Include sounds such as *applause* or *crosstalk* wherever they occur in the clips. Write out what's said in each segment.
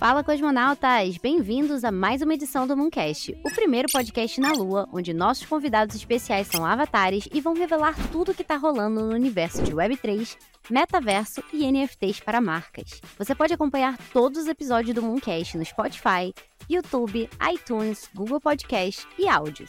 Fala, cosmonautas! Bem-vindos a mais uma edição do Mooncast, o primeiro podcast na Lua, onde nossos convidados especiais são avatares e vão revelar tudo o que está rolando no universo de Web3, metaverso e NFTs para marcas. Você pode acompanhar todos os episódios do Mooncast no Spotify, YouTube, iTunes, Google Podcast e áudios.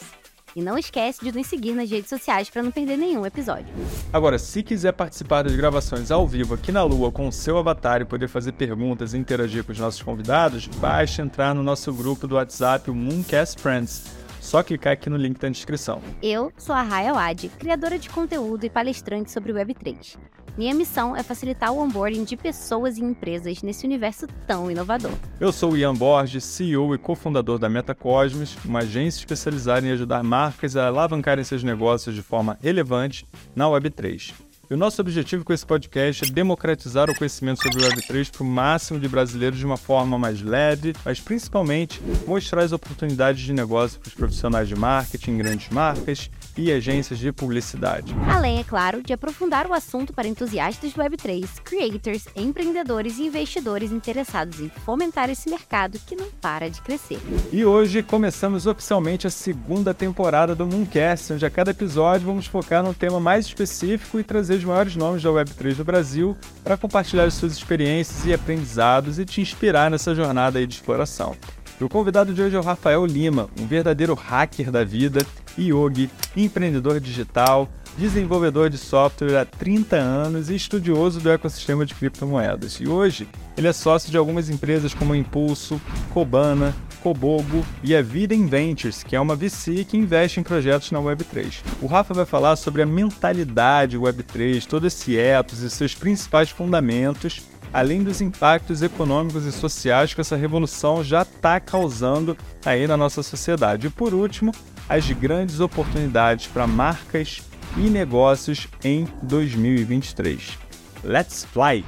E não esquece de nos seguir nas redes sociais para não perder nenhum episódio. Agora, se quiser participar das gravações ao vivo aqui na Lua com o seu avatar e poder fazer perguntas e interagir com os nossos convidados, basta entrar no nosso grupo do WhatsApp, o Mooncast Friends. Só clicar aqui no link da descrição. Eu sou a Raya Wad, criadora de conteúdo e palestrante sobre Web3. Minha missão é facilitar o onboarding de pessoas e empresas nesse universo tão inovador. Eu sou o Ian Borges, CEO e cofundador da MetaCosmos, uma agência especializada em ajudar marcas a alavancarem seus negócios de forma relevante na Web3. E o nosso objetivo com esse podcast é democratizar o conhecimento sobre o Web3 para o máximo de brasileiros de uma forma mais leve, mas principalmente mostrar as oportunidades de negócio para os profissionais de marketing, grandes marcas e agências de publicidade. Além, é claro, de aprofundar o assunto para entusiastas do Web3, creators, empreendedores e investidores interessados em fomentar esse mercado que não para de crescer. E hoje começamos oficialmente a segunda temporada do Mooncast, onde a cada episódio vamos focar num tema mais específico e trazer os maiores nomes da Web3 do Brasil para compartilhar suas experiências e aprendizados e te inspirar nessa jornada de exploração. E o convidado de hoje é o Rafael Lima, um verdadeiro hacker da vida, yogi, empreendedor digital, desenvolvedor de software há 30 anos e estudioso do ecossistema de criptomoedas. E hoje ele é sócio de algumas empresas como Impulso, Cobana, Cobogo e a Vida Inventures, que é uma VC que investe em projetos na Web3. O Rafa vai falar sobre a mentalidade Web3, todo esse ethos e seus principais fundamentos, além dos impactos econômicos e sociais que essa revolução já está causando aí na nossa sociedade. E por último, as grandes oportunidades para marcas e negócios em 2023. Let's fly!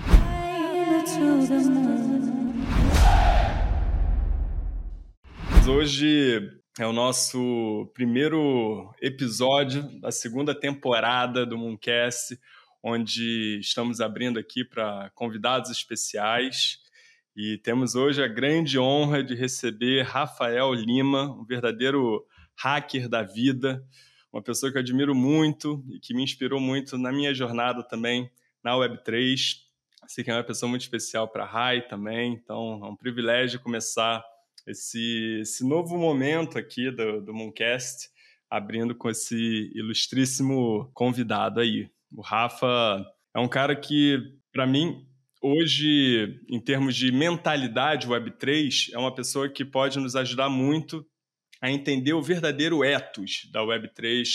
Hoje é o nosso primeiro episódio da segunda temporada do Mooncast, onde estamos abrindo aqui para convidados especiais. E temos hoje a grande honra de receber Rafael Lima, um verdadeiro hacker da vida, uma pessoa que eu admiro muito e que me inspirou muito na minha jornada também na Web3. Sei que é uma pessoa muito especial para a Rai também, então é um privilégio começar esse, esse novo momento aqui do, do Mooncast, abrindo com esse ilustríssimo convidado aí. O Rafa é um cara que, para mim, hoje, em termos de mentalidade Web3, é uma pessoa que pode nos ajudar muito a entender o verdadeiro ethos da Web3,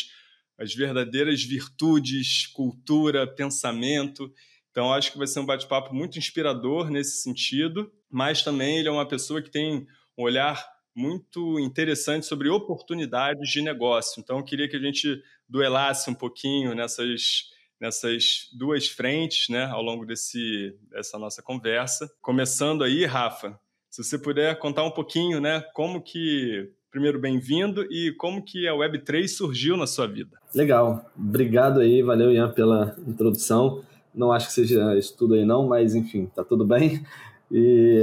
as verdadeiras virtudes, cultura, pensamento. Então, acho que vai ser um bate-papo muito inspirador nesse sentido, mas também ele é uma pessoa que tem um olhar muito interessante sobre oportunidades de negócio. Então, eu queria que a gente duelasse um pouquinho nessas, nessas duas frentes né, ao longo desse, dessa nossa conversa. Começando aí, Rafa, se você puder contar um pouquinho né, como que primeiro bem-vindo e como que a Web3 surgiu na sua vida. Legal, obrigado aí, valeu Ian pela introdução. Não acho que seja isso tudo aí não, mas enfim, tá tudo bem. E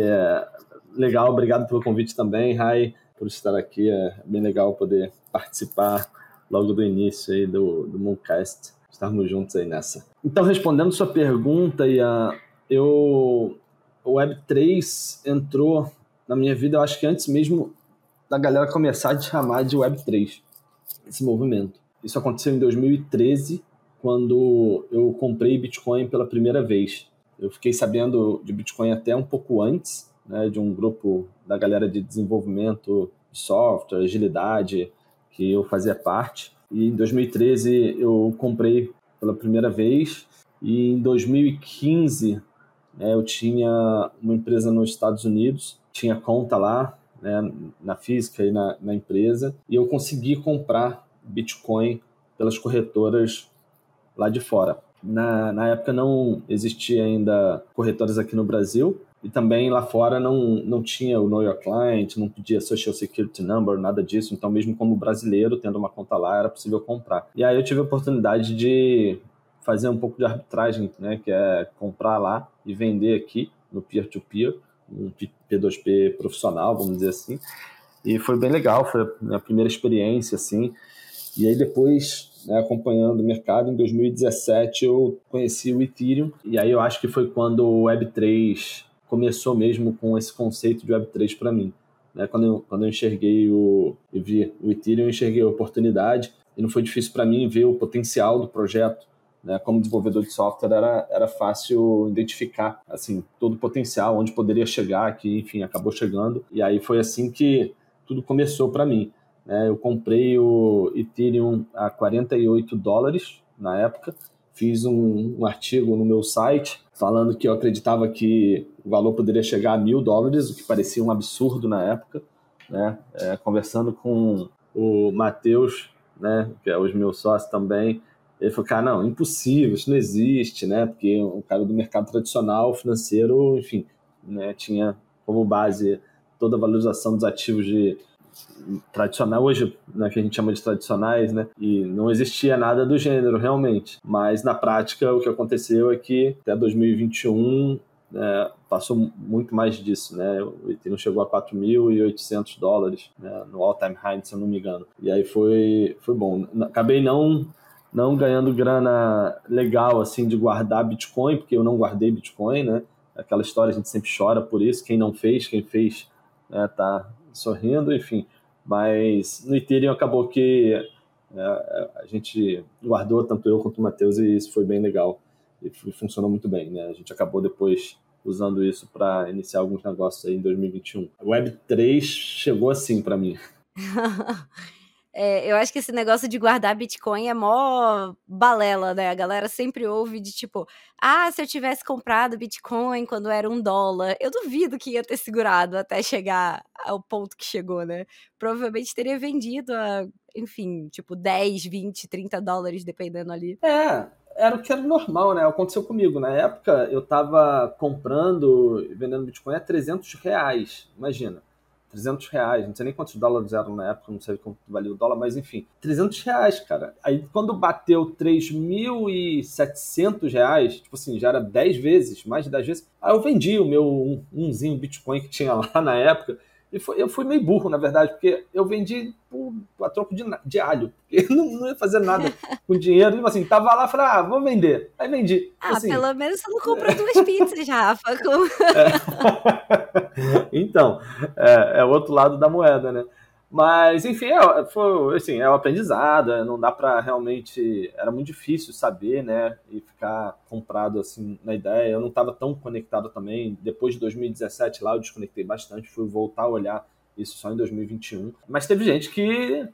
legal, obrigado pelo convite também, Rai, por estar aqui. É bem legal poder participar logo do início aí do, do Mooncast, estarmos juntos aí nessa. Então, respondendo sua pergunta, Ian, eu, o Web3 entrou na minha vida, eu acho que antes mesmo da galera começar a chamar de Web3, esse movimento. Isso aconteceu em 2013, quando eu comprei Bitcoin pela primeira vez. Eu fiquei sabendo de Bitcoin até um pouco antes, né, de um grupo da galera de desenvolvimento de software, agilidade, que eu fazia parte. E em 2013 eu comprei pela primeira vez e em 2015 né, eu tinha uma empresa nos Estados Unidos, tinha conta lá né, na física e na, na empresa e eu consegui comprar Bitcoin pelas corretoras lá de fora. Na, na época não existia ainda corretoras aqui no Brasil, e também lá fora não, não tinha o Know Your Client, não pedia Social Security Number, nada disso. Então, mesmo como brasileiro, tendo uma conta lá, era possível comprar. E aí eu tive a oportunidade de fazer um pouco de arbitragem, né? Que é comprar lá e vender aqui no peer-to-peer. -peer, um P2P profissional, vamos dizer assim. E foi bem legal, foi a minha primeira experiência, assim. E aí depois, né, acompanhando o mercado, em 2017 eu conheci o Ethereum, e aí eu acho que foi quando o Web3 começou mesmo com esse conceito de Web3 para mim. Né? Quando, eu, quando eu enxerguei o, eu vi o Ethereum, eu enxerguei a oportunidade, e não foi difícil para mim ver o potencial do projeto, né, como desenvolvedor de software era, era fácil identificar assim todo o potencial, onde poderia chegar, que enfim acabou chegando. E aí foi assim que tudo começou para mim. Né? Eu comprei o Ethereum a 48 dólares na época, fiz um, um, artigo no meu site falando que eu acreditava que o valor poderia chegar a mil dólares, o que parecia um absurdo na época. Né? É, conversando com o Matheus, né, que é os meus sócios também, ele falou, cara, não, impossível, isso não existe, né? Porque um cara do mercado tradicional, financeiro, enfim, né, tinha como base toda a valorização dos ativos de tradicional hoje, né, que a gente chama de tradicionais, né, e não existia nada do gênero realmente. Mas na prática o que aconteceu é que até 2021 né, passou muito mais disso, né? O Ethereum chegou a 4.800 dólares né, no all-time high, se eu não me engano. E aí foi foi bom. Acabei não não ganhando grana legal assim de guardar Bitcoin, porque eu não guardei Bitcoin, né? Aquela história a gente sempre chora por isso. Quem não fez, quem fez, né, tá sorrindo, enfim. Mas no Ethereum acabou que é, a gente guardou tanto eu quanto o Matheus e isso foi bem legal e funcionou muito bem, né? A gente acabou depois usando isso para iniciar alguns negócios aí em 2021. A Web3 chegou assim para mim. *laughs* É, eu acho que esse negócio de guardar Bitcoin é mó balela, né? A galera sempre ouve de tipo, ah, se eu tivesse comprado Bitcoin quando era um dólar, eu duvido que ia ter segurado até chegar ao ponto que chegou, né? Provavelmente teria vendido a, enfim, tipo 10, 20, 30 dólares, dependendo ali. É, era o que era normal, né? Aconteceu comigo. Na época, eu tava comprando e vendendo Bitcoin a 300 reais, imagina. 300 reais, não sei nem quantos dólares eram na época, não sei quanto valia o dólar, mas enfim, 300 reais, cara. Aí quando bateu 3.700 reais, tipo assim, já era 10 vezes, mais de 10 vezes, aí eu vendi o meu um, umzinho Bitcoin que tinha *laughs* lá na época, e foi, eu fui meio burro, na verdade, porque eu vendi por, a troco de, de alho. *laughs* Porque não, não ia fazer nada *laughs* com dinheiro. Tipo assim, tava lá, falei, ah, vou vender. Aí vendi. Ah, assim, pelo menos você não comprou duas pizzas, *laughs* Rafa. Com... É. então, é, é o outro lado da moeda, né? Mas, enfim, é, foi, assim, é o aprendizado, é, não dá para realmente. Era muito difícil saber, né? E ficar comprado assim na ideia. Eu não estava tão conectado também. Depois de 2017 lá, eu desconectei bastante, fui voltar a olhar isso só em 2021. Mas teve gente que,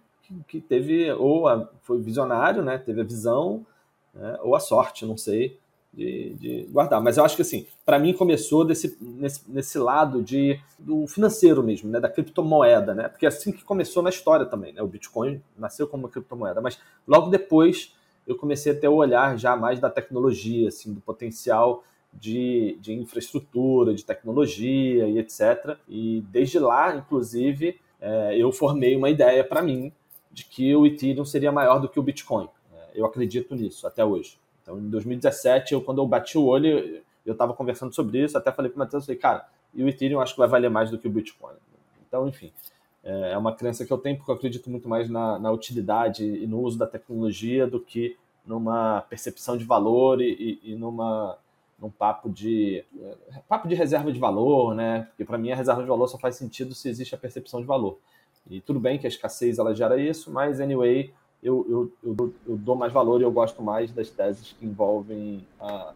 que teve, ou a, foi visionário, né? Teve a visão, né, ou a sorte, não sei de, de guardar. Mas eu acho que assim, para mim começou desse, nesse, nesse lado de, do financeiro mesmo, né, da criptomoeda, né? Porque é assim que começou na história também, né? O Bitcoin nasceu como uma criptomoeda, mas logo depois eu comecei a ter o olhar já mais da tecnologia, assim, do potencial de, de infraestrutura, de tecnologia e etc. E desde lá, inclusive, é, eu formei uma ideia para mim de que o Ethereum seria maior do que o Bitcoin. É, eu acredito nisso até hoje. Então, em 2017, eu, quando eu bati o olho, eu estava conversando sobre isso, até falei para o Matheus, falei, cara, e o Ethereum acho que vai valer mais do que o Bitcoin. Então, enfim, é, é uma crença que eu tenho, porque eu acredito muito mais na, na utilidade e no uso da tecnologia do que numa percepção de valor e, e, e numa num papo de papo de reserva de valor, né? Porque para mim a reserva de valor só faz sentido se existe a percepção de valor. E tudo bem que a escassez ela gera isso, mas anyway, eu, eu, eu, eu, dou mais valor e eu gosto mais das teses que envolvem a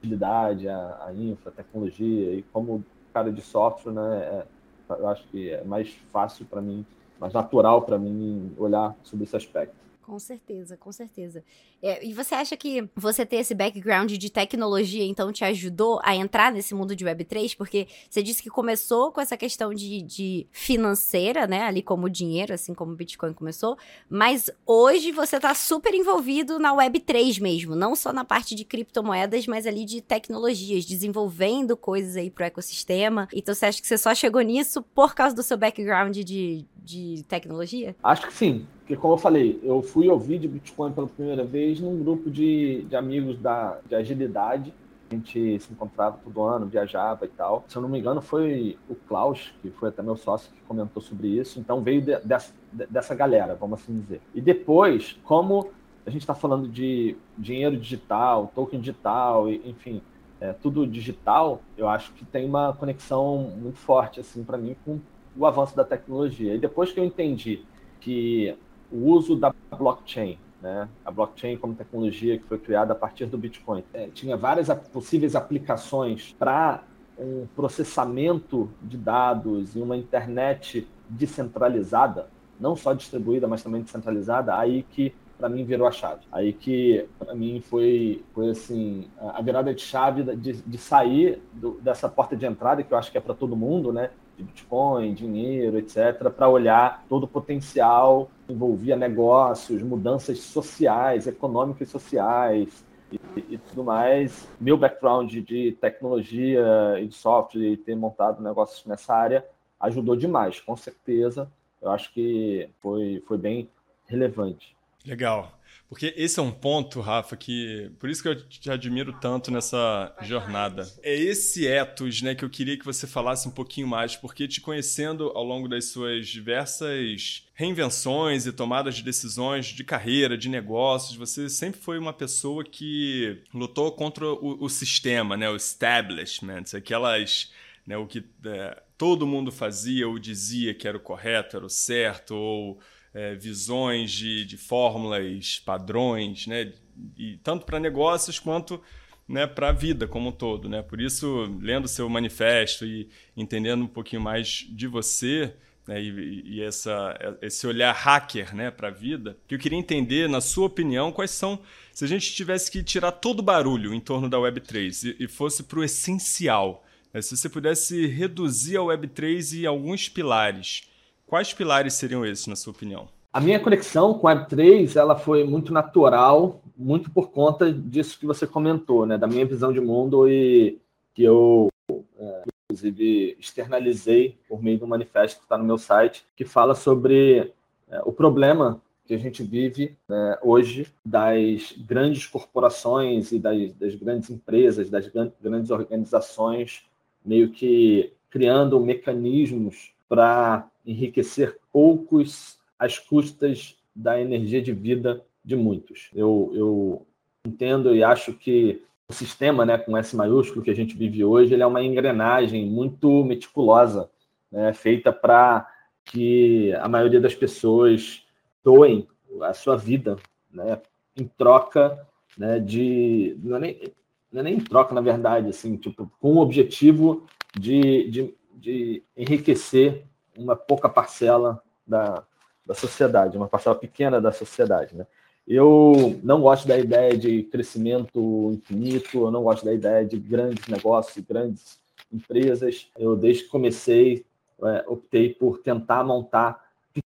utilidade, a, a infra, a tecnologia, e como cara de software, né, é, eu acho que é mais fácil para mim, mais natural para mim olhar sobre esse aspecto. Com certeza, com certeza. É, e você acha que você ter esse background de tecnologia, então, te ajudou a entrar nesse mundo de Web3? Porque você disse que começou com essa questão de, de financeira, né? Ali como dinheiro, assim como o Bitcoin começou. Mas hoje você está super envolvido na Web3 mesmo. Não só na parte de criptomoedas, mas ali de tecnologias, desenvolvendo coisas aí pro ecossistema. Então, você acha que você só chegou nisso por causa do seu background de, de tecnologia? Acho que sim. Porque, como eu falei, eu fui ouvir de Bitcoin pela primeira vez num grupo de, de amigos da, de agilidade, a gente se encontrava todo ano, viajava e tal. Se eu não me engano, foi o Klaus, que foi até meu sócio, que comentou sobre isso. Então veio de, dessa, dessa galera, vamos assim dizer. E depois, como a gente está falando de dinheiro digital, token digital, enfim, é, tudo digital, eu acho que tem uma conexão muito forte, assim, para mim, com o avanço da tecnologia. E depois que eu entendi que o uso da blockchain né? A blockchain como tecnologia que foi criada a partir do Bitcoin. É, tinha várias possíveis aplicações para um processamento de dados e uma internet descentralizada, não só distribuída, mas também descentralizada, aí que para mim virou a chave. Aí que para mim foi, foi assim a virada de chave de, de sair do, dessa porta de entrada que eu acho que é para todo mundo, né? de Bitcoin, dinheiro, etc., para olhar todo o potencial envolvia negócios, mudanças sociais, econômicas e sociais, e, e, tudo mais. Meu background de tecnologia e de software e ter montado negócios nessa área ajudou demais, com certeza. Eu acho que foi, foi bem relevante. Legal. Porque esse é um ponto, Rafa, que por isso que eu te admiro tanto nessa jornada. É esse ethos, né, que eu queria que você falasse um pouquinho mais, porque te conhecendo ao longo das suas diversas reinvenções e tomadas de decisões de carreira, de negócios, você sempre foi uma pessoa que lutou contra o, o sistema, né, o establishment, aquelas, né, o que é, todo mundo fazia ou dizia que era o correto, era o certo, ou é, visões de, de fórmulas, padrões, né? E tanto para negócios quanto né, para a vida como um todo. Né? Por isso, lendo seu manifesto e entendendo um pouquinho mais de você né, e, e, essa, esse olhar hacker né, para a vida, que eu queria entender, na sua opinião, quais são, se a gente tivesse que tirar todo o barulho em torno da Web3 e, e fosse para o essencial, né, se você pudesse reduzir a Web3 em alguns pilares, Quais pilares seriam esses, na sua opinião? A minha conexão com a Web3 ela foi muito natural, muito por conta disso que você comentou, né? da minha visão de mundo e que eu, é, inclusive, externalizei por meio do manifesto que está no meu site, que fala sobre é, o problema que a gente vive né, hoje das grandes corporações e das, das grandes empresas, das grandes organizações, meio que criando mecanismos para enriquecer poucos às custas da energia de vida de muitos. Eu, eu entendo e acho que o sistema, né, com S maiúsculo que a gente vive hoje, ele é uma engrenagem muito meticulosa, né, feita para que a maioria das pessoas doem a sua vida, né, em troca, né, de não é nem, não é nem em troca, na verdade, assim, tipo, com o objetivo de, de, de enriquecer uma pouca parcela da, da sociedade, uma parcela pequena da sociedade. Né? Eu não gosto da ideia de crescimento infinito, eu não gosto da ideia de grandes negócios, grandes empresas. Eu, desde que comecei, é, optei por tentar montar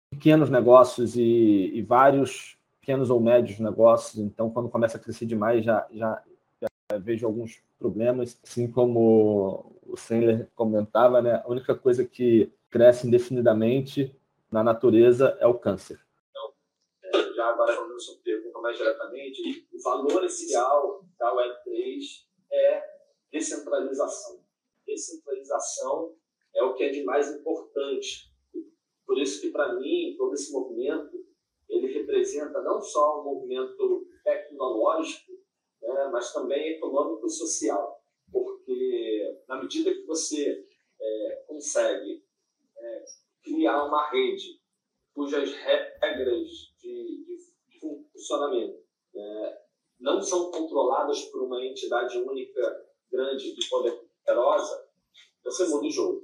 pequenos negócios e, e, vários pequenos ou médios negócios. Então, quando começa a crescer demais, já, já, já vejo alguns problemas. Assim como o Sandler comentava, né? a única coisa que cresce indefinidamente na natureza é o câncer. Então, é, já agora falando sobre pergunta mais diretamente, o valor essencial da Web3 é descentralização. Descentralização é o que é de mais importante. Por isso que, para mim, todo esse movimento, ele representa não só um movimento tecnológico, né, mas também econômico e social. Porque, na medida que você é, consegue é, criar uma rede cujas regras de, de, de funcionamento é, não são controladas por uma entidade única, grande e poderosa, você muda o jogo.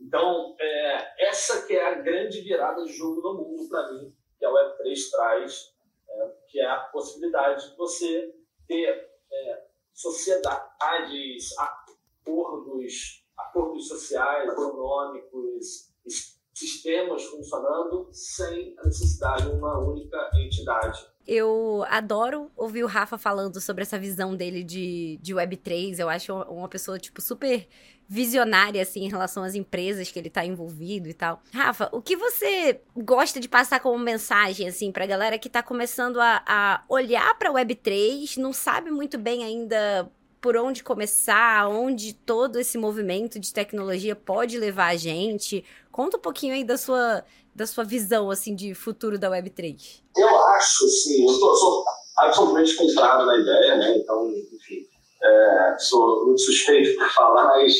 Então, é, essa que é a grande virada de jogo no mundo para mim, que a Web3 traz, é, que é a possibilidade de você ter é, sociedades, acordos acordos sociais, econômicos, sistemas funcionando sem a necessidade de uma única entidade. Eu adoro ouvir o Rafa falando sobre essa visão dele de, de Web3. Eu acho uma pessoa, tipo, super visionária, assim, em relação às empresas que ele tá envolvido e tal. Rafa, o que você gosta de passar como mensagem, assim, pra galera que tá começando a, a olhar pra Web3, não sabe muito bem ainda por onde começar, onde todo esse movimento de tecnologia pode levar a gente. Conta um pouquinho aí da sua, da sua visão assim de futuro da Web3. Eu acho, sim, eu tô, sou absolutamente comprado na ideia, né? Então, enfim, é, sou muito suspeito para falar, mas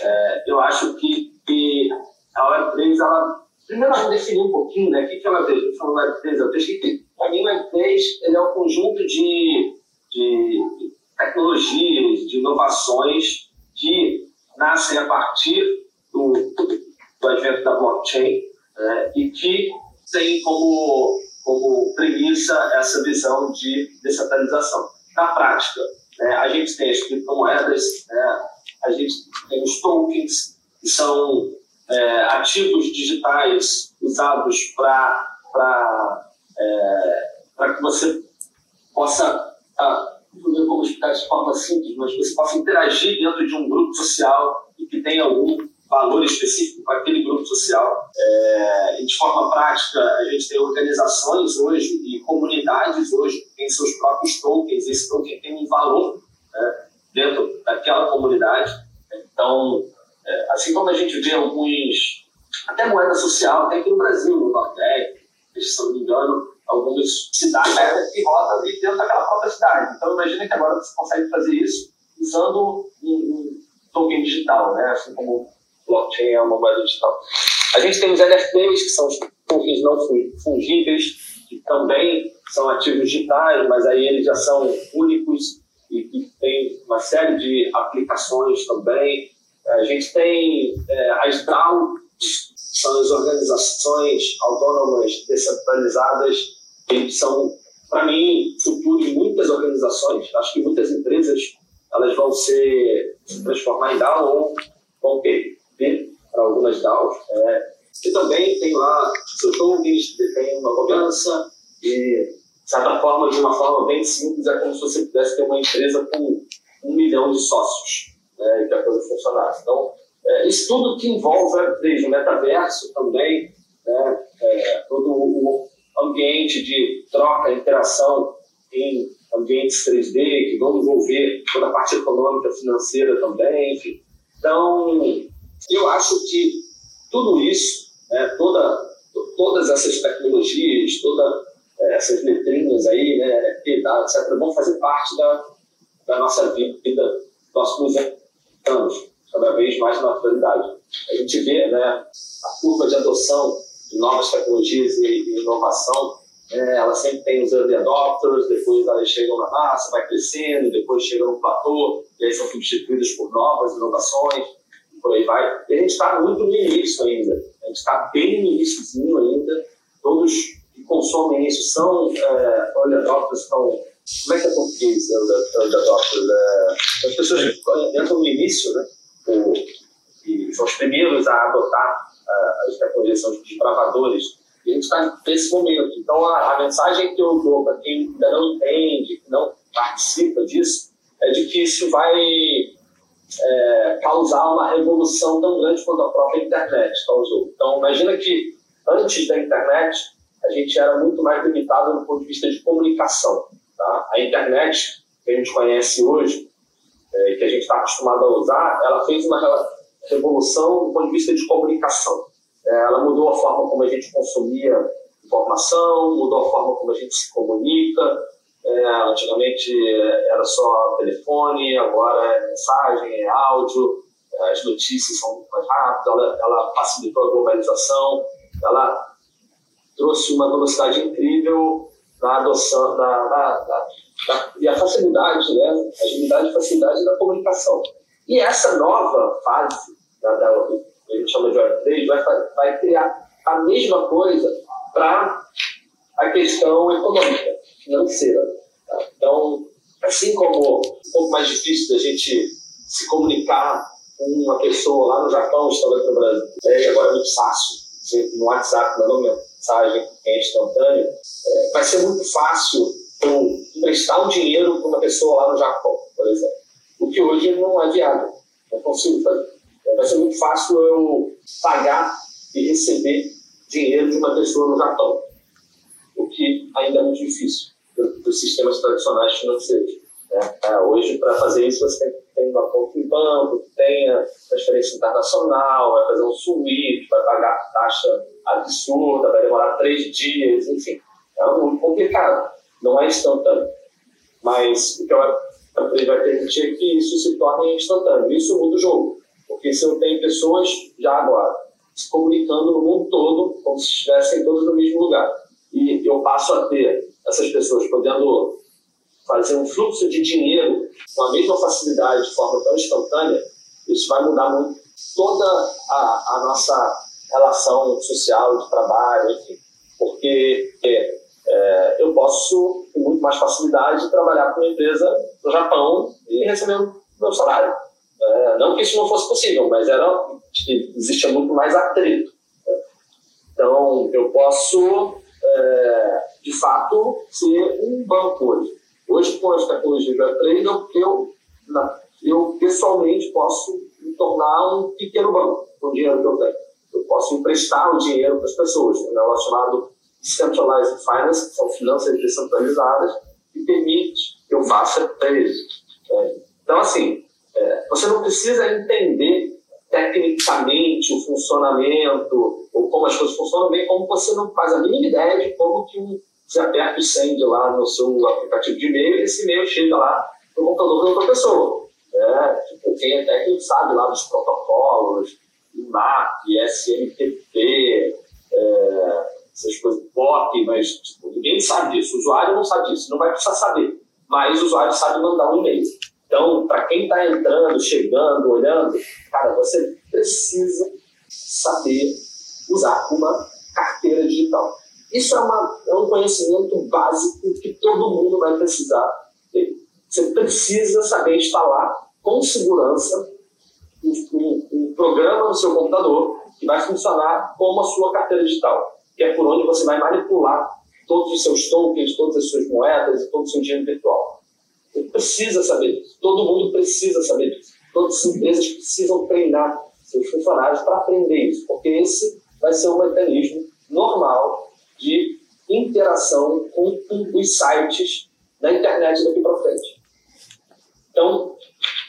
é, eu acho que, que a Web3, ela, primeiro vamos definir um pouquinho, né? O que, que a Web3? Eu falo Web3, eu que para mim, o Web3 ele é um conjunto de, de tecnologias, de inovações que nascem a partir do, do advento da blockchain né, e que tem como, como premissa essa visão de descentralização. Na prática, né, a gente tem as criptomoedas, né, a gente tem os tokens, que são é, ativos digitais usados para é, que você possa ah, sei como explicar de forma simples, mas você possa interagir dentro de um grupo social e que tenha algum valor específico para aquele grupo social. É, e de forma prática, a gente tem organizações hoje e comunidades hoje que têm seus próprios tokens, esse token tem um valor né, dentro daquela comunidade. Então, é, assim como a gente vê alguns, até moeda social, até aqui no Brasil, no Nordeste, se não me engano, algumas cidades que rodam ali dentro daquela própria cidade. Então, imagina que agora você consegue fazer isso usando um, token digital, né? assim como blockchain é uma moeda digital. A gente tem os NFTs, que são os tokens não fungíveis, que também são ativos digitais, mas aí eles já são únicos e que tem uma série de aplicações também. A gente tem é, as DAOs, são as organizações autônomas descentralizadas que são, para mim, futuro de muitas organizações. Acho que muitas empresas elas vão se transformar em DAO ou vão perder para algumas DAOs. É, e também tem lá seus tokens, tem uma governança e, de certa forma, de uma forma bem simples, é como se você pudesse ter uma empresa com um milhão de sócios né, e que a coisa funcionasse. Então, é, isso tudo que envolve desde o metaverso também, né, é, todo o ambiente de troca, interação em ambientes 3D, que vão envolver toda a parte econômica, financeira também, enfim. Então, eu acho que tudo isso, né, toda, todas essas tecnologias, todas é, essas letrinhas aí, né, etc., vão fazer parte da, da nossa vida nos próximos anos, cada vez mais na atualidade. A gente vê né, a curva de adoção de novas tecnologias e, inovação, é, ela sempre tem os early adopters, depois elas chegam na massa, vai crescendo, depois chegam no platô, e aí são substituídas por novas inovações, e por aí vai. E a gente está muito no início ainda, a gente está bem no iníciozinho ainda, todos que consomem isso são é, early adopters, são como é que é português, early adopters? É, as pessoas entram no início, né? O, e são os primeiros a adotar as tecnologias são desbravadores. E a gente está nesse momento. Então, a, a, mensagem que eu dou para quem ainda não entende, que não participa disso, é de que isso vai é, causar uma revolução tão grande quanto a própria internet causou. Então, imagina que antes da internet, a gente era muito mais limitado do ponto de vista de comunicação. Tá? A internet, que a gente conhece hoje, é, que a gente está acostumado a usar, ela fez uma revolução do ponto de vista de comunicação. É, ela mudou a forma como a gente consumia informação, mudou a forma como a gente se comunica. É, antigamente era só telefone, agora é mensagem, é áudio, as notícias são muito mais rápidas, ela, ela facilitou a globalização, ela trouxe uma velocidade incrível na adoção, na, na, na, e a facilidade, né? agilidade e facilidade da comunicação. E essa nova fase da, da, gente chama de Web3, vai, vai criar a mesma coisa para a questão econômica, financeira. Tá? Então, assim como um pouco mais difícil da gente se comunicar com uma pessoa lá no Japão, aqui no Brasil, é, agora é muito fácil. No WhatsApp, mandou mensagem é instantânea, é, vai ser muito fácil emprestar um dinheiro para uma pessoa lá no Japão, por exemplo. O que hoje não é viável. Não consigo fazer vai ser muito fácil eu pagar e receber dinheiro de uma pessoa no Japão, o que ainda é muito difícil para os sistemas tradicionais financeiros. Né? É, hoje, para fazer isso, você tem que ter uma conta em banco, que tenha transferência internacional, vai fazer um SWIFT, vai pagar taxa absurda, vai demorar três dias, enfim. É muito complicado, não é instantâneo. Mas o que a Web3 vai permitir é que isso se torne instantâneo. Isso muda o jogo. Porque eu tenho pessoas já agora se comunicando no mundo todo, como se estivessem todos no mesmo lugar, e eu passo a ter essas pessoas podendo fazer um fluxo de dinheiro com a mesma facilidade, de forma tão instantânea, isso vai mudar muito toda a, a nossa relação social, de trabalho, enfim. Porque é, é, eu posso, com muito mais facilidade, trabalhar com uma empresa no Japão e receber o meu salário. É, não que isso não fosse possível, mas era, existia muito mais atrito. Né? Então, eu posso, é, de fato, ser um banco hoje. Hoje, com as tecnologias do Web3, eu, eu, pessoalmente posso me tornar um pequeno banco com o dinheiro que eu tenho. Eu posso emprestar o dinheiro para as pessoas, né? o chamado Decentralized Finance, que são finanças descentralizadas, que permite que eu faça isso. Né? Então, assim, é, você não precisa entender tecnicamente o funcionamento ou como as coisas funcionam, bem como você não faz a mínima ideia de como que você aperta o send lá no seu aplicativo de e-mail e esse e-mail chega lá no computador da outra pessoa. É, tipo, quem é técnico sabe lá dos protocolos, IMAP, SMTP, é, essas coisas, POP, mas tipo, ninguém sabe disso. O usuário não sabe disso, não vai precisar saber. Mas o usuário sabe mandar um e-mail. Então, para quem está entrando, chegando, olhando, cara, você precisa saber usar uma carteira digital. Isso é, uma, é um conhecimento básico que todo mundo vai precisar ter. Você precisa saber instalar com segurança um, um, um programa no seu computador que vai funcionar como a sua carteira digital, que é por onde você vai manipular todos os seus tokens, todas as suas moedas e todo o seu dinheiro virtual. Você precisa saber disso. Todo mundo precisa saber disso. Todas as empresas precisam treinar seus funcionários para aprender isso, porque esse vai ser um mecanismo normal de interação com os sites da internet daqui para frente. Então,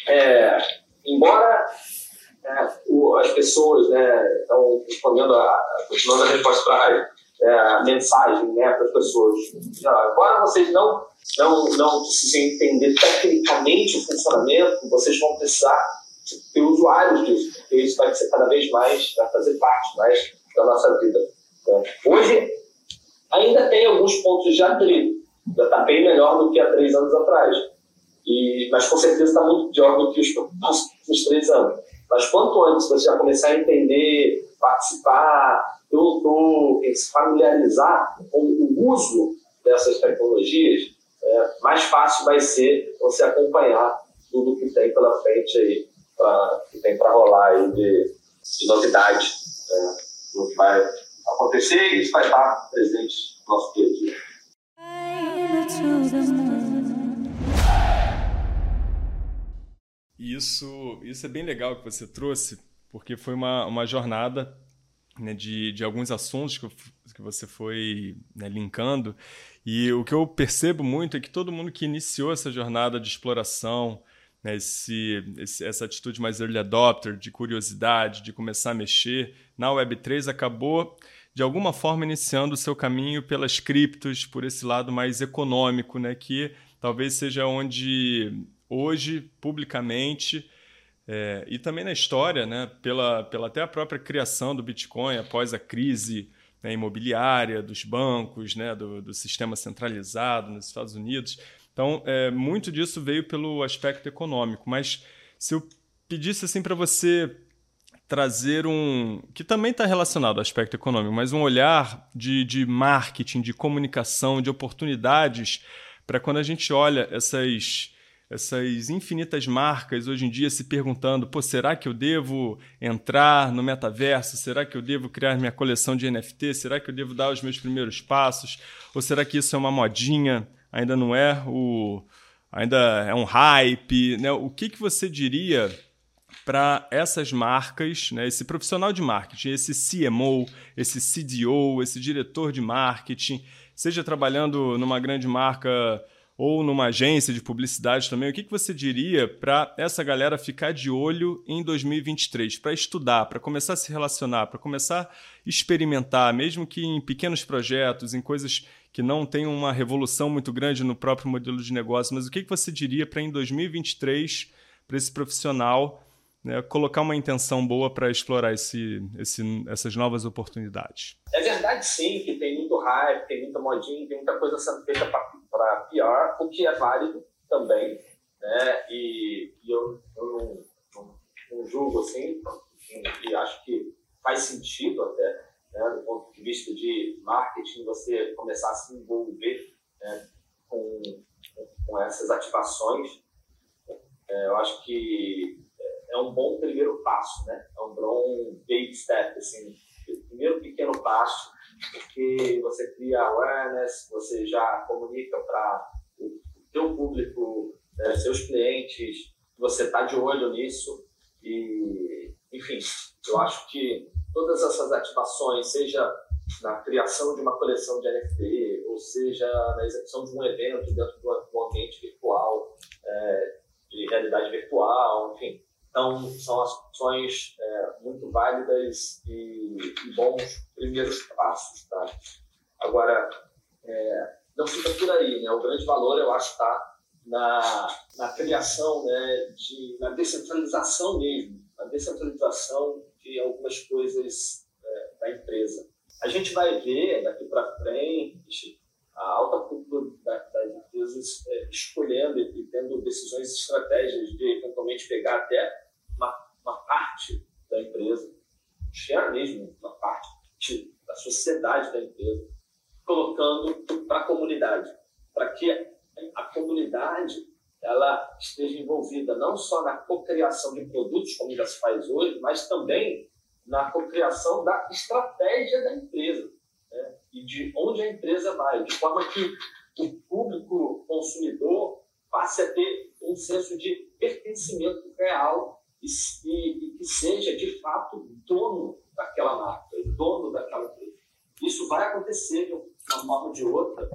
é, embora é, o, as pessoas né, estão respondendo a, continuando a resposta para é, a mensagem né, para as pessoas, agora vocês não não, não precisem entender tecnicamente o funcionamento, vocês vão precisar ter usuários disso, porque isso vai ser cada vez mais, vai fazer parte mais da nossa vida. Né? Hoje, ainda tem alguns pontos de atrito, já está bem melhor do que há três anos atrás, e, mas com certeza está muito pior do que os próximos três anos. Mas quanto antes você já começar a entender, participar, um token, se familiarizar com o uso dessas tecnologias, é, mais fácil vai ser você acompanhar tudo que tem pela frente aí, pra, que tem para rolar aí de, de novidade né, que vai acontecer e isso vai estar presente no nosso dia a dia. Isso, isso é bem legal que você trouxe, porque foi uma, uma jornada né, de, de alguns assuntos que, que você foi né, linkando. E o que eu percebo muito é que todo mundo que iniciou essa jornada de exploração, né, esse, esse, essa atitude mais early adopter, de curiosidade, de começar a mexer, na Web3 acabou, de alguma forma, iniciando o seu caminho pelas criptos, por esse lado mais econômico, né, que talvez seja onde hoje, publicamente, é, e também na história, né, pela, pela até a própria criação do Bitcoin após a crise né, imobiliária, dos bancos, né, do, do, sistema centralizado nos Estados Unidos. Então, é, muito disso veio pelo aspecto econômico. Mas se eu pedisse assim para você trazer um. que também está relacionado ao aspecto econômico, mas um olhar de, de marketing, de comunicação, de oportunidades para quando a gente olha essas essas infinitas marcas hoje em dia se perguntando: pô, será que eu devo entrar no metaverso? Será que eu devo criar minha coleção de NFT? Será que eu devo dar os meus primeiros passos? Ou será que isso é uma modinha? Ainda não é o. Ainda é um hype? Né? O que, que você diria para essas marcas, né? esse profissional de marketing, esse CMO, esse CDO, esse diretor de marketing, seja trabalhando numa grande marca ou numa agência de publicidade também, o que, que você diria para essa galera ficar de olho em 2023, para estudar, para começar a se relacionar, para começar a experimentar, mesmo que em pequenos projetos, em coisas que não tenham uma revolução muito grande no próprio modelo de negócio, mas o que, que você diria para em 2023, para esse profissional, né, colocar uma intenção boa para explorar esse, esse, essas novas oportunidades? É verdade, sim, que tem muito hype, tem muita modinha, tem muita coisa sendo feita para pior, o que é válido também, né? E, e eu, eu não, não, não, julgo assim, e acho que faz sentido até, né, do ponto de vista de marketing, você começar a se envolver né, com, com essas ativações. É, eu acho que é um bom primeiro passo, né? É um bom baby step, assim, primeiro pequeno passo, porque você cria awareness, você já comunica para o teu público, né, seus clientes, você está de olho nisso. E, enfim, eu acho que todas essas ativações, seja na criação de uma coleção de NFT, ou seja na execução de um evento dentro do ambiente virtual, é, de realidade virtual, enfim, então, são ações é, muito válidas e, e, bons primeiros passos. Tá? Agora, é, não fica por aí. Né? O grande valor, eu acho, está na, na criação, né, de, na descentralização mesmo, na descentralização de algumas coisas é, da empresa. A gente vai ver daqui para frente a alta cúpula das empresas é, escolhendo e tendo decisões estratégias de eventualmente pegar até uma, parte da empresa, share mesmo, uma parte da sociedade da empresa, colocando para a comunidade, para que a comunidade ela esteja envolvida não só na cocriação de produtos, como já se faz hoje, mas também na cocriação da estratégia da empresa né? e de onde a empresa vai, de forma que o público consumidor passe a ter um senso de pertencimento real e, que seja de fato dono daquela marca, dono daquela empresa. Isso vai acontecer de uma forma ou de outra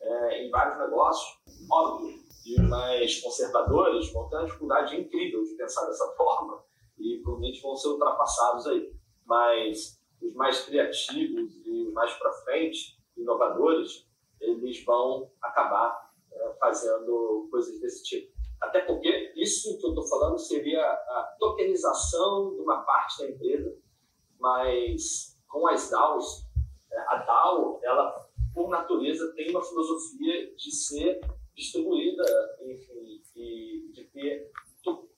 é, em vários negócios, óbvio. E os mais conservadores vão ter uma dificuldade incrível de pensar dessa forma e provavelmente vão ser ultrapassados aí. Mas os mais criativos e os mais para frente, inovadores, eles vão acabar é, fazendo coisas desse tipo. Até porque isso que eu estou falando seria a tokenização de uma parte da empresa, mas com as DAOs, é, a DAO, ela, por natureza, tem uma filosofia de ser distribuída, enfim, e de ter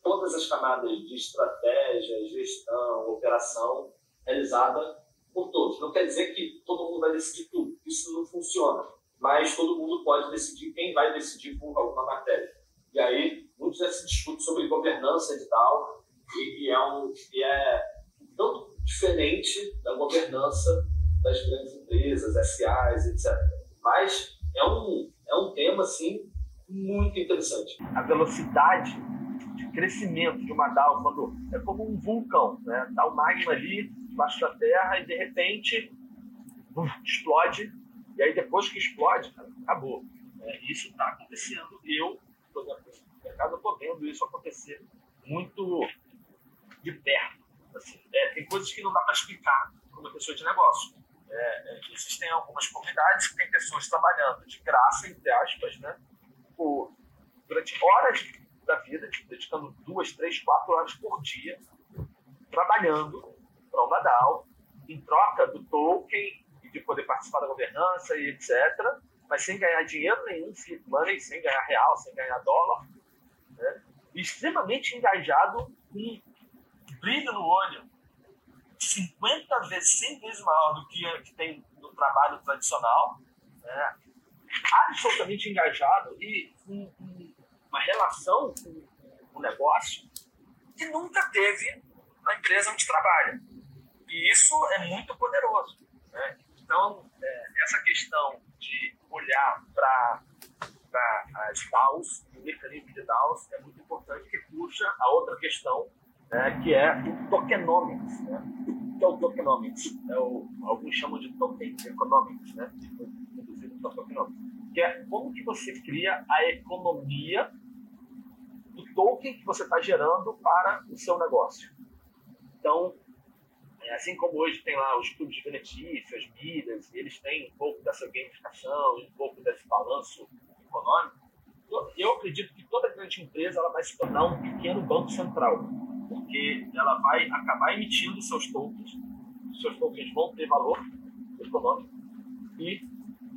todas as camadas de estratégia, gestão, operação realizada por todos. Não quer dizer que todo mundo vai decidir tudo, isso não funciona, mas todo mundo pode decidir quem vai decidir por alguma matéria. E aí, muito já se discute sobre governança e tal, e, e, é, um, e é tão diferente da governança das grandes empresas, SAs, etc. Mas é um, é um tema, assim, muito interessante. A velocidade de crescimento de uma DAO quando é como um vulcão, né? Tá o magma ali debaixo da terra e de repente explode e aí depois que explode, acabou. É, isso está acontecendo. Eu por exemplo, no mercado, eu estou vendo isso acontecer muito de perto. Assim, é, tem coisas que não dá para explicar para uma pessoa de negócio. É, é, existem algumas comunidades que tem pessoas trabalhando de graça, entre aspas, né, por, durante horas da vida, tipo, dedicando duas, três, quatro horas por dia, trabalhando para o Nadal, em troca do token e de poder participar da governança e etc mas sem ganhar dinheiro nenhum, money, sem ganhar real, sem ganhar dólar. Né? Extremamente engajado, com brilho no olho, 50 vezes, 100 vezes maior do que, que tem no trabalho tradicional. Né? Absolutamente engajado e com uma relação com o negócio que nunca teve na empresa onde trabalha. E isso é muito poderoso. Né? Então, é, essa questão de olhar para as DAOs, o mecanismo de DAOs, é muito importante, que puxa a outra questão, né, que é o tokenomics. Né? O que é o tokenomics? É o, alguns chamam de token economics, né? tokenomics. que é como que você cria a economia do token que você está gerando para o seu negócio. Então, assim como hoje tem lá os clubes de benefício, as milhas, eles têm um pouco dessa gamificação, um pouco desse balanço econômico, eu acredito que toda grande empresa ela vai se tornar um pequeno banco central, porque ela vai acabar emitindo seus tokens, seus tokens vão ter valor econômico e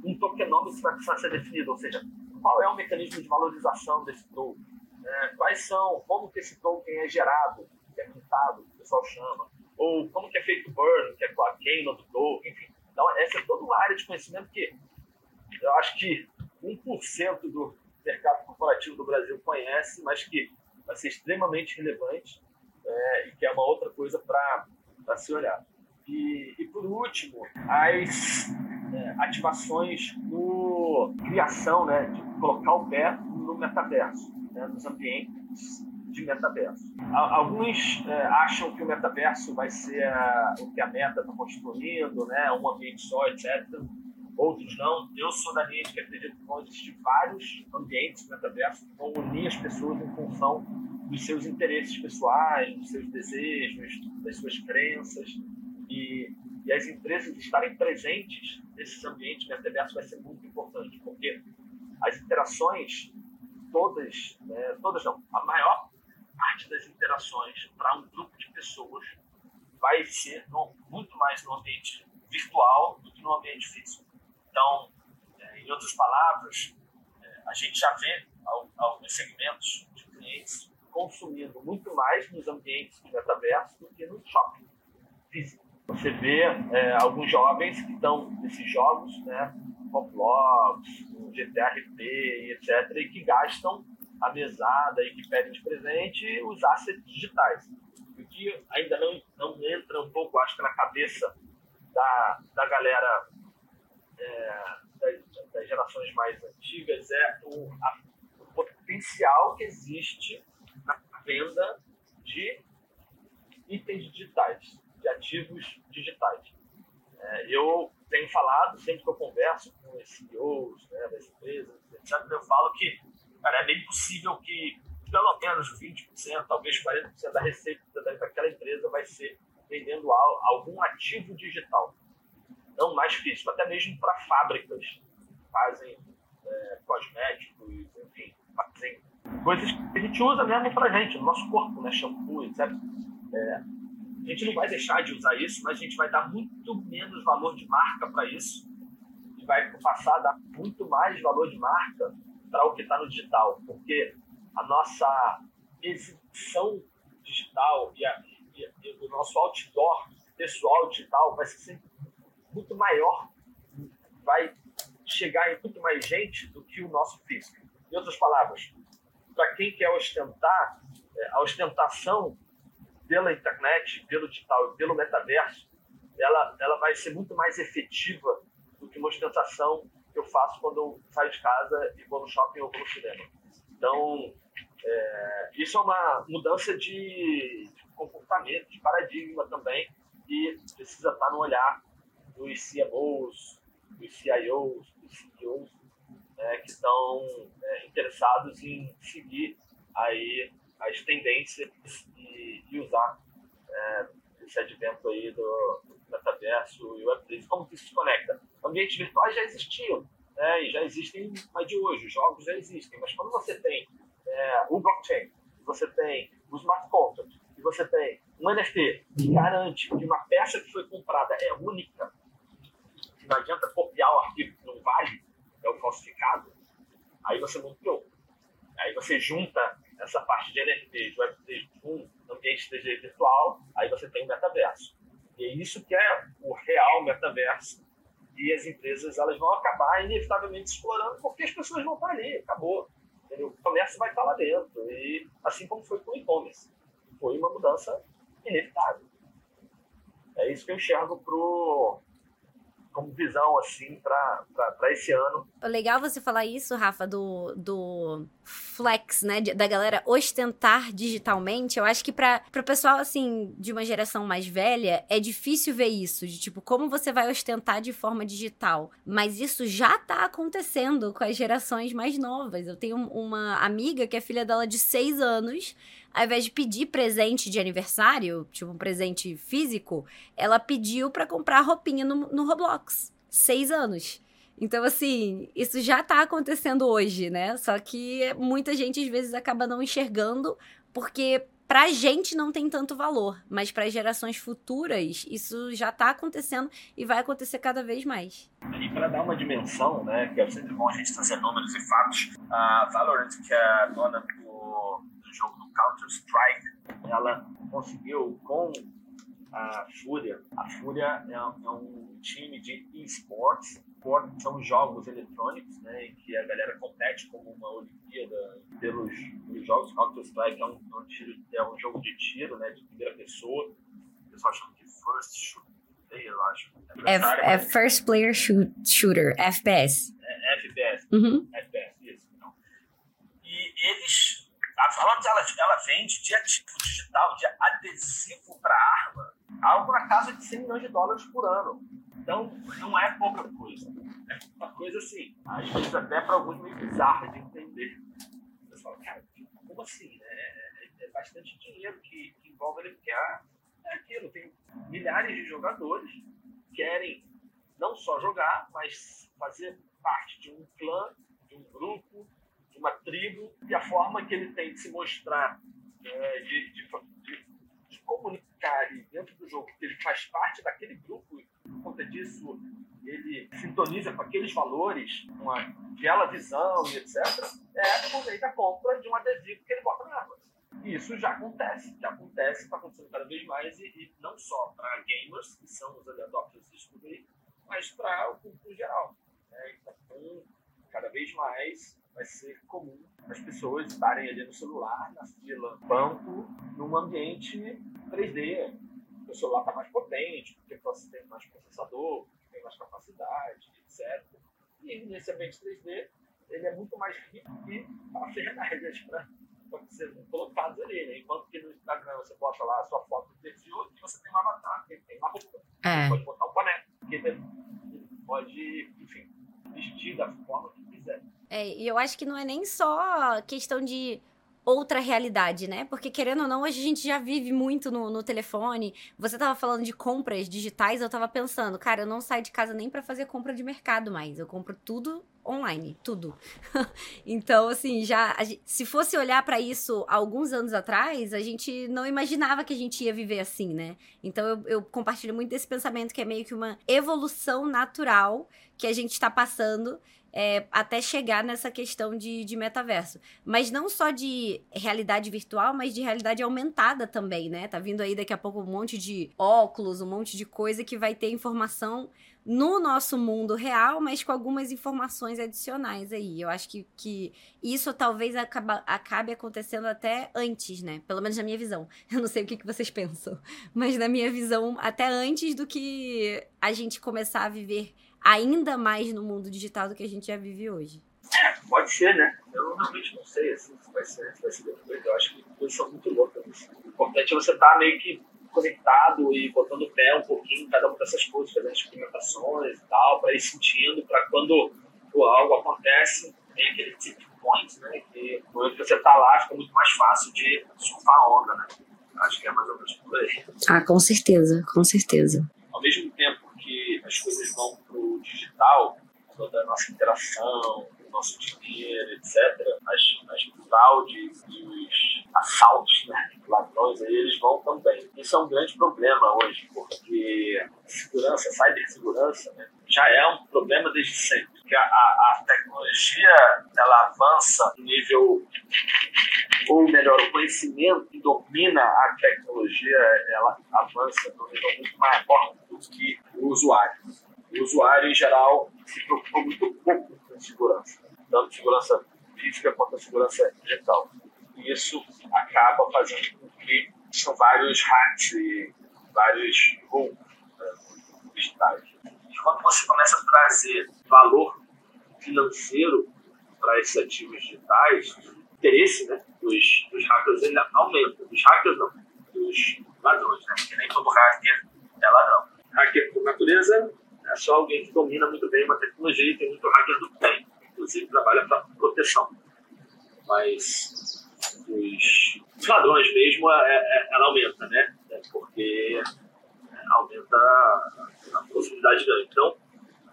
um tokenômetro vai precisar ser definido, ou seja, qual é o mecanismo de valorização desse token, é, quais são, como que esse token é gerado, que é pintado, o pessoal chama, ou como que é feito o burn, que é com a queima do enfim. Então, essa é toda uma área de conhecimento que eu acho que 1% do mercado corporativo do Brasil conhece, mas que vai ser extremamente relevante é, e que é uma outra coisa para se olhar. E, e, por último, as é, ativações no criação, né, de colocar o pé no metaverso, né, nos ambientes de metaverso. Alguns é, acham que o metaverso vai ser a, o que a meta está construindo, né, um ambiente só, etc. Outros não. Eu sou da linha de que acredito que vão existir vários ambientes metaverso que vão unir as pessoas em função dos seus interesses pessoais, dos seus desejos, das suas crenças. E, e as empresas estarem presentes nesses ambientes metaverso vai ser muito importante, porque as interações todas, né, todas não, a maior parte das interações para um grupo de pessoas vai ser no, muito mais no ambiente virtual do que no ambiente físico. Então, é, em outras palavras, é, a gente já vê alguns segmentos de clientes consumindo muito mais nos ambientes de metaverso do que no shopping físico. Você vê é, alguns jovens que estão nesses jogos, né, Roblox, GTRP etc., e que gastam a mesada e que pedem de presente os assets digitais. O que ainda não, não entra um pouco, acho que na cabeça da, da galera é, das, das, gerações mais antigas é o, a, o potencial que existe na venda de itens digitais, de ativos digitais. É, eu tenho falado, sempre que eu converso com os CEOs né, das empresas, etc., eu falo que cara, é bem possível que pelo menos 20%, talvez 40% da receita daquela empresa vai ser vendendo algum ativo digital, não mais físico, até mesmo para fábricas que fazem é, cosméticos, enfim, fazem coisas que a gente usa mesmo para gente, no nosso corpo, né, shampoo, etc. É, a gente não vai deixar de usar isso, mas a gente vai dar muito menos valor de marca para isso e vai passar a dar muito mais valor de marca para o que está no digital, porque a nossa exibição digital e, a, e, e, o nosso outdoor pessoal digital vai ser muito maior, vai chegar em muito mais gente do que o nosso físico. Em outras palavras, para quem quer ostentar, é, a ostentação pela internet, pelo digital, pelo metaverso, ela, ela vai ser muito mais efetiva do que uma ostentação que eu faço quando eu saio de casa e vou no shopping ou vou no cinema. Então, é, isso é uma mudança de, de, comportamento, de paradigma também, e precisa estar no olhar dos CMOs, dos CIOs, dos CEOs, né, que estão é, interessados em seguir aí as tendências e, e usar é, esse advento aí do, metaverso e Web3. Como que isso se conecta? Ambientes virtuais já existiam, né, e já existem mais de hoje, os jogos já existem, mas quando você tem é, o blockchain, você tem o smart contract, e você tem um NFT que garante que uma peça que foi comprada é única, não adianta copiar o arquivo que não vale, é o falsificado, aí você montou. Aí você junta essa parte de NFT, de Web3 com ambiente 3D virtual, aí você tem o metaverso. E é isso que é o real metaverso. E as empresas elas vão acabar inevitavelmente explorando porque as pessoas vão estar ali, acabou. Entendeu? O comércio vai estar lá dentro. E assim como foi com o e-commerce. Foi uma mudança inevitável. É isso que eu enxergo como visão assim para esse ano. Legal você falar isso, Rafa, do, do flex, né, da galera ostentar digitalmente. Eu acho que para o pessoal assim de uma geração mais velha é difícil ver isso, de tipo como você vai ostentar de forma digital. Mas isso já tá acontecendo com as gerações mais novas. Eu tenho uma amiga que é filha dela de seis anos ao invés de pedir presente de aniversário, tipo um presente físico, ela pediu para comprar roupinha no, no Roblox. Seis anos. Então, assim, isso já tá acontecendo hoje, né? Só que muita gente às vezes acaba não enxergando, porque pra gente não tem tanto valor, mas para gerações futuras isso já tá acontecendo e vai acontecer cada vez mais. E para dar uma dimensão, né, que é sempre bom a gente trazer números e fatos, a Valorant, que é a dona do jogo do Counter-Strike, ela conseguiu com a Fúria. A Fúria é, é um time de esports. São jogos eletrônicos, né, em que a galera compete como uma Olimpíada pelos, pelos jogos. Counter-Strike é, um, é, um é um jogo de tiro, né, de primeira pessoa. O pessoal chama de First Shooter, eu acho. É, é, é First Player shoot, Shooter, FPS. É, FPS. Uhum. FPS, isso. Então. E eles a ela, ela vende de ativo digital, de adesivo para arma, algo na casa de 100 milhões de dólares por ano. Então, não é pouca coisa. É uma coisa assim, às vezes até para alguns meio bizarra de entender. Você fala, cara, como assim? Né? É, é bastante dinheiro que, que envolve ele, porque é, é aquilo, tem milhares de jogadores que querem não só jogar, mas fazer parte de um clã, de um grupo, uma tribo, e a forma que ele tem de se mostrar, é, de, de, de, de, comunicar dentro do jogo, que ele faz parte daquele grupo, por conta disso ele sintoniza com aqueles valores, com aquela visão e etc., é por meio da compra de um adesivo que ele bota na arma. E isso já acontece, já acontece, está acontecendo cada vez mais, e, e não só para gamers, que são os adapters disso aí, mas para o público geral. Né? Então, cada vez mais vai ser comum as pessoas estarem ali no celular, na fila, banco, num ambiente 3D. O celular está mais potente, porque você tem mais processador, tem mais capacidade, etc. E nesse ambiente 3D, ele é muito mais rico que parafernálias para ser colocados ali. Né? Enquanto que no Instagram você bota lá a sua foto do perfil e você tem um avatar, que tem uma roupa. É. Pode botar um boné, que pode, enfim, vestir da forma que quiser. É, e eu acho que não é nem só questão de outra realidade, né? Porque querendo ou não, hoje a gente já vive muito no, no telefone. Você tava falando de compras digitais, eu tava pensando, cara, eu não saio de casa nem para fazer compra de mercado mais. Eu compro tudo online, tudo. *laughs* então, assim, já se fosse olhar para isso alguns anos atrás, a gente não imaginava que a gente ia viver assim, né? Então, eu, eu compartilho muito desse pensamento que é meio que uma evolução natural que a gente está passando é, até chegar nessa questão de, de metaverso. Mas não só de realidade virtual, mas de realidade aumentada também, né? Tá vindo aí daqui a pouco um monte de óculos, um monte de coisa que vai ter informação no nosso mundo real, mas com algumas informações adicionais aí. Eu acho que, que isso talvez acaba, acabe acontecendo até antes, né? Pelo menos na minha visão. *laughs* Eu não sei o que, que vocês pensam, mas na minha visão, até antes do que a gente começar a viver ainda mais no mundo digital do que a gente já vive hoje. É, pode ser, né? Eu realmente não sei assim, se vai ser, se vai ser depois. Eu acho que são muito loucas. O importante é você estar tá meio que conectado e botando o pé um pouquinho em cada uma dessas coisas, fazendo experimentações e tal, para ir sentindo, para quando algo acontece, tem aquele tip point, né? Que quando você está lá, fica muito mais fácil de surfar a onda, né? Acho que é mais ou menos por aí. Ah, com certeza, com certeza. Ao mesmo tempo que as coisas vão para o digital, toda a nossa interação, o nosso dinheiro, etc., as, as fraudes e os assaltos, né, ladrões, eles vão também. Isso é um grande problema hoje, porque segurança, cibersegurança, né, já é um problema desde sempre. Porque a, a tecnologia ela avança no nível, ou melhor, o conhecimento que domina a tecnologia, ela avança no nível muito maior do que o usuário. O usuário, em geral, se preocupa muito pouco com segurança, tanto segurança física quanto segurança digital. E isso acaba fazendo com que são vários hacks e vários roubos né, digitais quando você começa a trazer valor financeiro para esses ativos digitais, interesse né, dos, dos hackers ele aumenta. Dos hackers não, dos ladrões, né? Porque nem todo hacker é ladrão. Hacker, por natureza, é só alguém que domina muito bem uma tecnologia e tem muito hacker do bem. Inclusive, trabalha para proteção. Mas os, ladrões mesmo, é, é, ela aumenta, né? É porque aumenta a, a possibilidade de ganho. Então,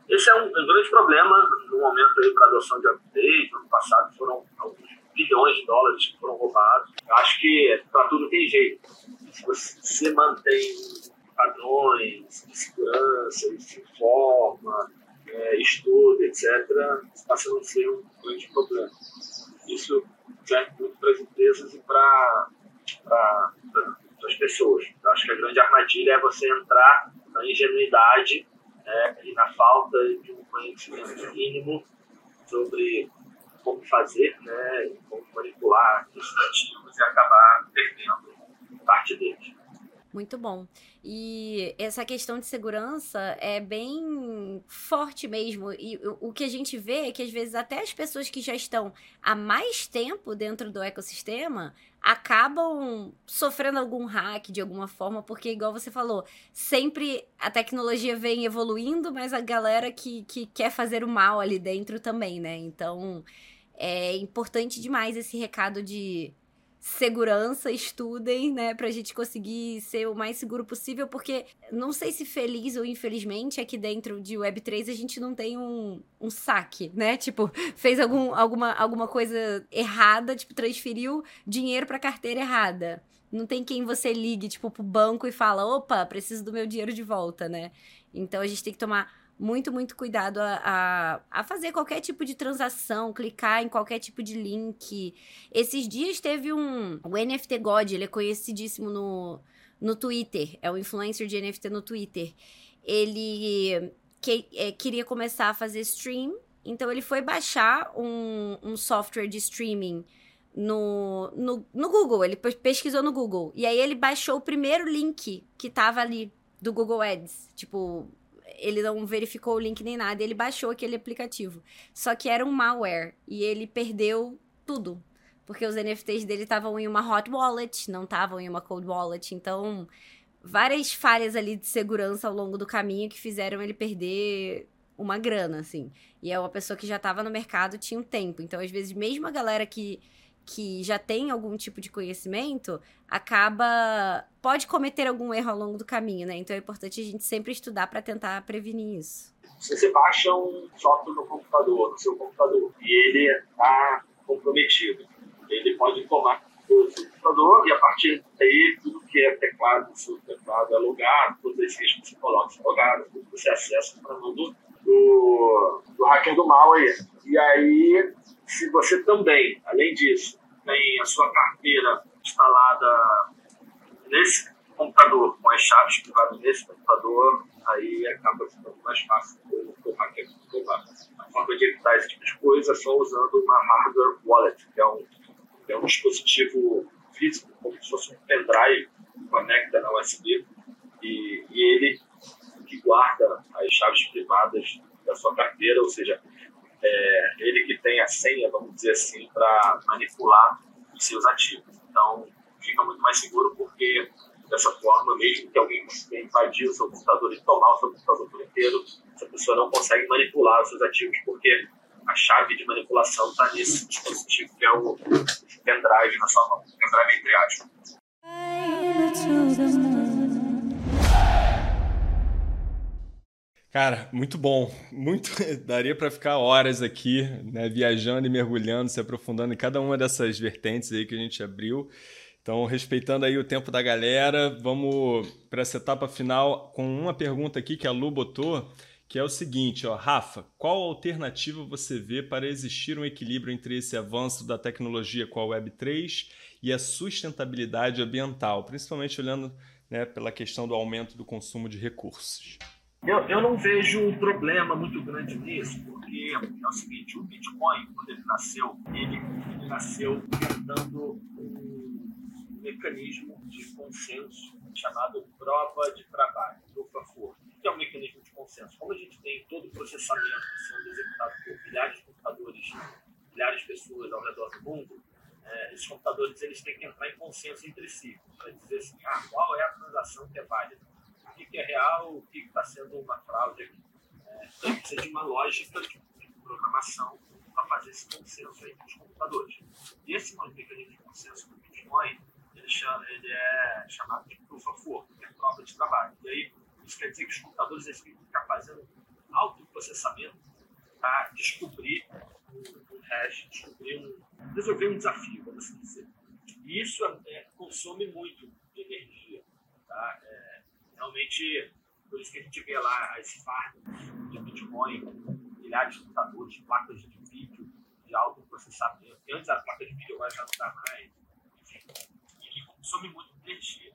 esse é um, um grande problema no momento para adoção de update. No ano passado foram alguns bilhões de dólares que foram roubados. Eu acho que para tudo tem jeito. Você mantém padrões de segurança, se informa, é, estuda, etc., passa a não ser um grande problema. Isso serve muito para as empresas e para as pessoas. Eu acho que a grande armadilha é você entrar na ingenuidade né, e na falta de um conhecimento mínimo sobre como fazer, né, como manipular os ativos e acabar perdendo parte deles. Muito bom. E essa questão de segurança é bem forte mesmo. E o que a gente vê é que, às vezes, até as pessoas que já estão há mais tempo dentro do ecossistema acabam sofrendo algum hack de alguma forma, porque, igual você falou, sempre a tecnologia vem evoluindo, mas a galera que, que quer fazer o mal ali dentro também, né? Então, é importante demais esse recado de segurança, estudem, né, pra gente conseguir ser o mais seguro possível, porque não sei se feliz ou infelizmente aqui dentro de Web3 a gente não tem um, um saque, né? Tipo, fez algum, alguma, alguma coisa errada, tipo, transferiu dinheiro pra carteira errada. Não tem quem você ligue, tipo, pro banco e fala, opa, preciso do meu dinheiro de volta, né? Então a gente tem que tomar muito, muito cuidado a, a, a, fazer qualquer tipo de transação, clicar em qualquer tipo de link. Esses dias teve um. O NFT God, ele é conhecidíssimo no, no Twitter. É o influencer de NFT no Twitter. Ele que, é, queria começar a fazer stream, então ele foi baixar um, um software de streaming. No, no, no Google, ele pesquisou no Google. E aí ele baixou o primeiro link que tava ali do Google Ads. Tipo, ele não verificou o link nem nada, ele baixou aquele aplicativo. Só que era um malware e ele perdeu tudo. Porque os NFTs dele estavam em uma hot wallet, não estavam em uma cold wallet. Então, várias falhas ali de segurança ao longo do caminho que fizeram ele perder uma grana, assim. E é uma pessoa que já estava no mercado tinha um tempo. Então, às vezes, mesmo a galera que que já tem algum tipo de conhecimento, acaba pode cometer algum erro ao longo do caminho, né? Então é importante a gente sempre estudar para tentar prevenir isso. Se você baixa um software no computador, no seu computador, e ele está comprometido, ele pode tomar o seu computador e a partir daí tudo que é teclado, seu teclado é logado, todos esses riscos que você coloca são logados, tudo que você acessa para o do, do hacker do mal aí. E aí, se você também, além disso, tem a sua carteira instalada nesse computador, com as chaves privadas nesse computador, aí acaba ficando mais fácil o hacker roubar. A forma de evitar esse tipo de coisa é só usando uma hardware wallet, que é um, que é um dispositivo físico, como se fosse um pendrive, conecta na USB, e, e ele que guarda as chaves privadas da sua carteira, ou seja, é, ele que tem a senha, vamos dizer assim, para manipular os seus ativos. Então, fica muito mais seguro porque, dessa forma, mesmo que alguém invadir o seu computador e tomar o seu computador por inteiro, essa pessoa não consegue manipular os seus ativos porque a chave de manipulação está nesse dispositivo que é o pendrive na sua mão. Pendrive entre aspas. Cara, muito bom. Muito *laughs* daria para ficar horas aqui, né, viajando e mergulhando, se aprofundando em cada uma dessas vertentes aí que a gente abriu. Então, respeitando aí o tempo da galera, vamos para essa etapa final com uma pergunta aqui que a Lu botou, que é o seguinte, ó, Rafa, qual alternativa você vê para existir um equilíbrio entre esse avanço da tecnologia com a Web3 e a sustentabilidade ambiental, principalmente olhando né, pela questão do aumento do consumo de recursos? Eu, eu não vejo um problema muito grande nisso, porque é o seguinte, o Bitcoin, quando ele nasceu, ele, ele nasceu tentando um mecanismo de consenso chamado prova de trabalho, proof of work. O que é um mecanismo de consenso? Como a gente tem processamento sendo executado por milhares de computadores, milhares de pessoas ao redor do mundo, é, esses computadores eles têm que entrar em consenso entre si, para dizer assim, ah, qual é a transação que é válida, o que, é real, o que está sendo uma fraude aqui. É, então, precisa de uma lógica de, programação para fazer esse consenso entre os computadores. E esse mecanismo de consenso do Bitcoin, ele, chama, ele é chamado de proof of work, que é prova de trabalho. E aí, isso quer dizer que os computadores têm que ficar fazendo autoprocessamento para descobrir um, um hash, descobrir um, resolver um desafio, vamos assim dizer. E isso é, consome muito de energia. Tá? É, realmente, por isso que a gente vê lá as farms de Bitcoin, milhares de computadores, placas de vídeo, de alto processamento. E antes a placa de vídeo agora já não dá mais. Enfim, e consome muito energia.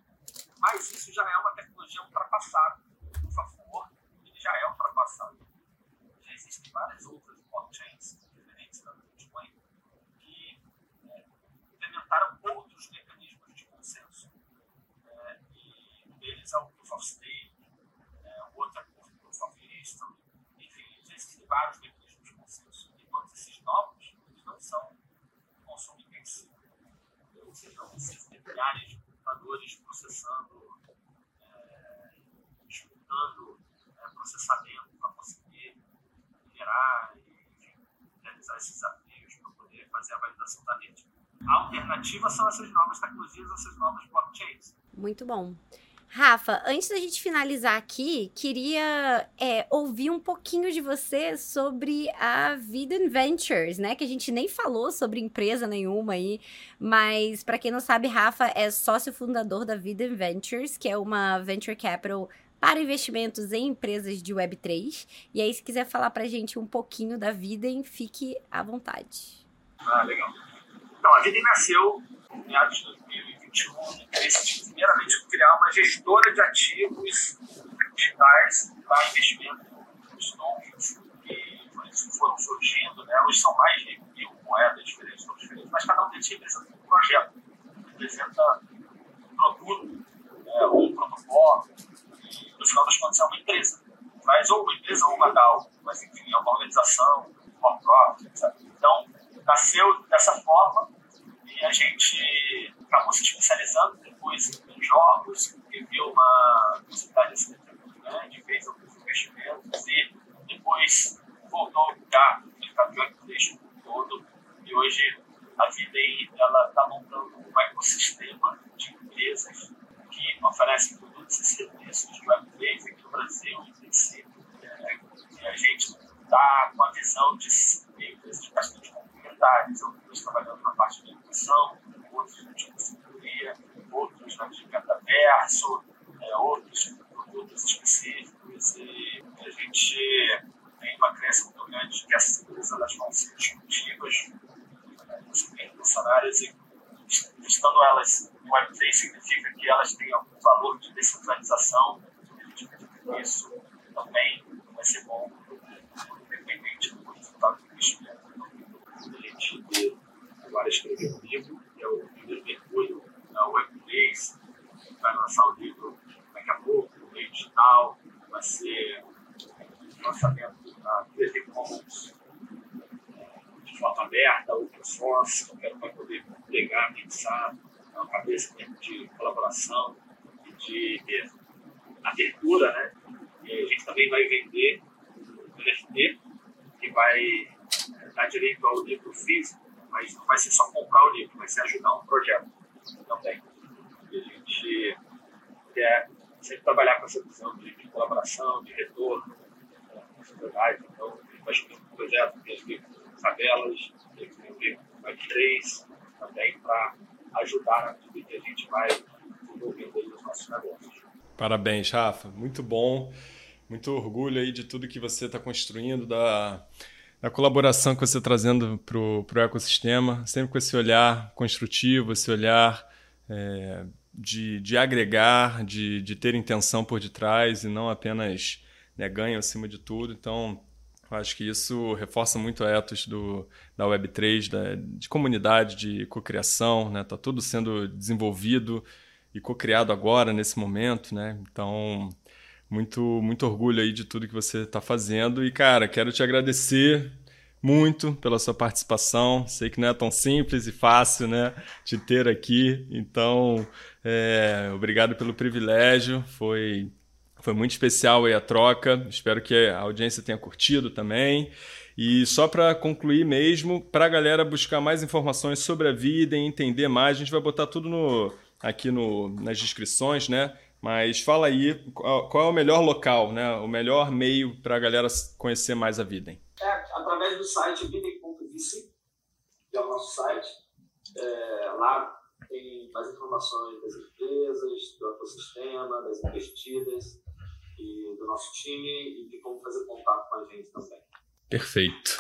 Mas isso já é uma tecnologia ultrapassada. Por favor, ele já é ultrapassado. Já existem várias outras blockchains diferentes da Bitcoin que é, implementaram outros mecanismos de consenso. É, e um deles é o Proof of Stake, é, o outro é o Proof of History. Enfim, existem vários mecanismos de consenso. E todos esses novos, não são consumo intensivo. Ou seja, não precisam de milhares de computadores processando, é, disputando é, processamento para conseguir gerar e enfim, realizar esses desafios para poder fazer a validação da rede. A alternativa são essas novas tecnologias, essas novas blockchains. Muito bom. Rafa, antes da gente finalizar aqui, queria é, ouvir um pouquinho de você sobre a Vida Ventures, né? Que a gente nem falou sobre empresa nenhuma aí, mas para quem não sabe, Rafa é sócio fundador da Vida Ventures, que é uma venture capital para investimentos em empresas de Web3. E aí, se quiser falar para a gente um pouquinho da Vida, fique à vontade. Ah, legal. Então, a Vida nasceu em meados de 2021, interesse primeiramente criar uma gestora de ativos digitais para investimento nos tokens que foram surgindo. Né? Hoje são mais de mil moedas diferentes, diferentes, mas cada um deles representa um projeto, representa um produto, né? ou um protocolo, e no final das contas é uma empresa. Mas ou uma empresa ou uma DAO, mas enfim, é uma organização, uma profit, etc. Então, nasceu dessa forma a gente acabou se especializando depois em jogos, e viu uma necessidade assim, grande, fez alguns investimentos e depois voltou já no mercado de web todo. E hoje a Videi está montando um ecossistema de empresas que oferecem produtos e serviços de Web3 aqui no Brasil, em princípio. É, e a gente está com a visão de empresas bastante algumas trabalhando na parte de educação, outros de consultoria, outros na de metaverso, é, outros produtos específicos e a gente tem uma crença muito grande de que essas empresas vão ser disruptivas, funcionárias e estando elas no Web3 significa que elas têm algum valor de descentralização, a gente que isso também vai ser bom, independente do resultado do investimento. Gente agora escreveu um livro, que é o primeiro mergulho na Web3, vai lançar o livro daqui a pouco, no meio digital, vai ser o lançamento da Creative Commons de forma aberta, open source, que eu quero poder pegar, pensar, uma cabeça de colaboração e de abertura, né? E a gente também vai vender o NFT, que vai dar direito ao livro físico, mas não vai ser só comprar o livro, vai ser ajudar um projeto também. E a gente quer sempre trabalhar com essa visão de, de colaboração, de retorno com a sociedade. Então, a gente vai escolher um projeto que gente favelas, desenvolver mais três também para ajudar vida que a gente vai desenvolvendo aí os nossos negócios. Parabéns, Rafa. Muito bom. Muito orgulho aí de tudo que você está construindo, da, da colaboração que você está trazendo para o ecossistema, sempre com esse olhar construtivo, esse olhar é, de, de agregar, de, de ter intenção por detrás e não apenas né, ganho acima de tudo. Então, acho que isso reforça muito a ethos do, da Web3, da, de comunidade, de cocriação, né? Tá tudo sendo desenvolvido e cocriado agora, nesse momento, né? Então, muito, muito orgulho aí de tudo que você está fazendo. E, cara, quero te agradecer muito pela sua participação. Sei que não é tão simples e fácil, né, te ter aqui. Então, é, obrigado pelo privilégio. Foi, foi muito especial aí a troca. Espero que a audiência tenha curtido também. E só para concluir mesmo, para a galera buscar mais informações sobre a vida e entender mais, a gente vai botar tudo no, aqui no, nas descrições, né? Mas fala aí qual, é o melhor local, né? O melhor meio para a galera conhecer mais a Videm. É, através do site videm.vice, que é o nosso site. É, lá tem mais informações das empresas, do ecossistema, das investidas e do nosso time e de como fazer contato com a gente também. Perfeito.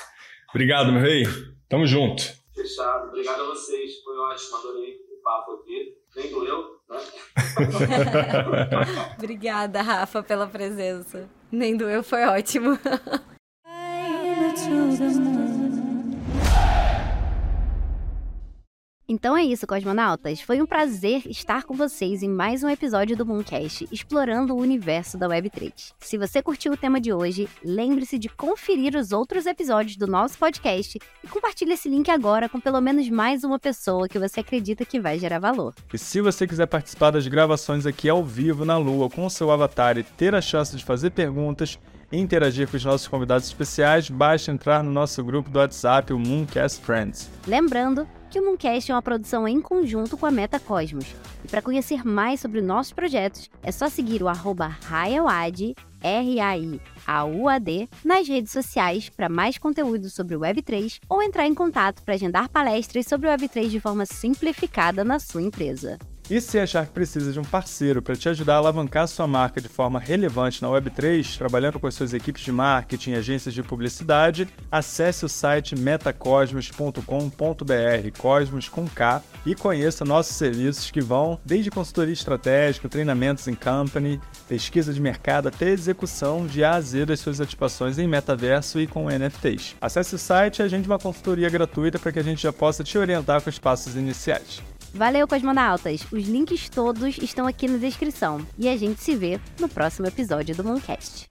Obrigado, meu rei. Tamo junto. Fechado. Obrigado a vocês. Foi ótimo. Adorei o papo aqui. Nem doeu, né? *laughs* Obrigada, Rafa, pela presença. Nem doeu, foi ótimo. Então é isso, cosmonautas. Foi um prazer estar com vocês em mais um episódio do Mooncast, explorando o universo da Web3. Se você curtiu o tema de hoje, lembre-se de conferir os outros episódios do nosso podcast e compartilhe esse link agora com pelo menos mais uma pessoa que você acredita que vai gerar valor. E se você quiser participar das gravações aqui ao vivo na Lua com o seu avatar e ter a chance de fazer perguntas, interagir com os nossos convidados especiais, basta entrar no nosso grupo do WhatsApp, o Mooncast Friends. Lembrando que o Mooncast é uma produção em conjunto com a Metacosmos. E para conhecer mais sobre nossos projetos, é só seguir o arroba R-A-I-A-U-A-D, nas redes sociais para mais conteúdo sobre o Web3 ou entrar em contato para agendar palestras sobre o Web3 de forma simplificada na sua empresa. E se achar que precisa de um parceiro para te ajudar a alavancar sua marca de forma relevante na Web3, trabalhando com as suas equipes de marketing e agências de publicidade, acesse o site metacosmos.com.br, Cosmos com K, e conheça nossos serviços que vão desde consultoria estratégica, treinamentos em company, pesquisa de mercado até execução de A a Z das suas ativações em metaverso e com NFTs. Acesse o site e agende uma consultoria gratuita para que a gente já possa te orientar com os passos iniciais. Valeu, cosmonautas! Os links todos estão aqui na descrição. E a gente se vê no próximo episódio do Mooncast.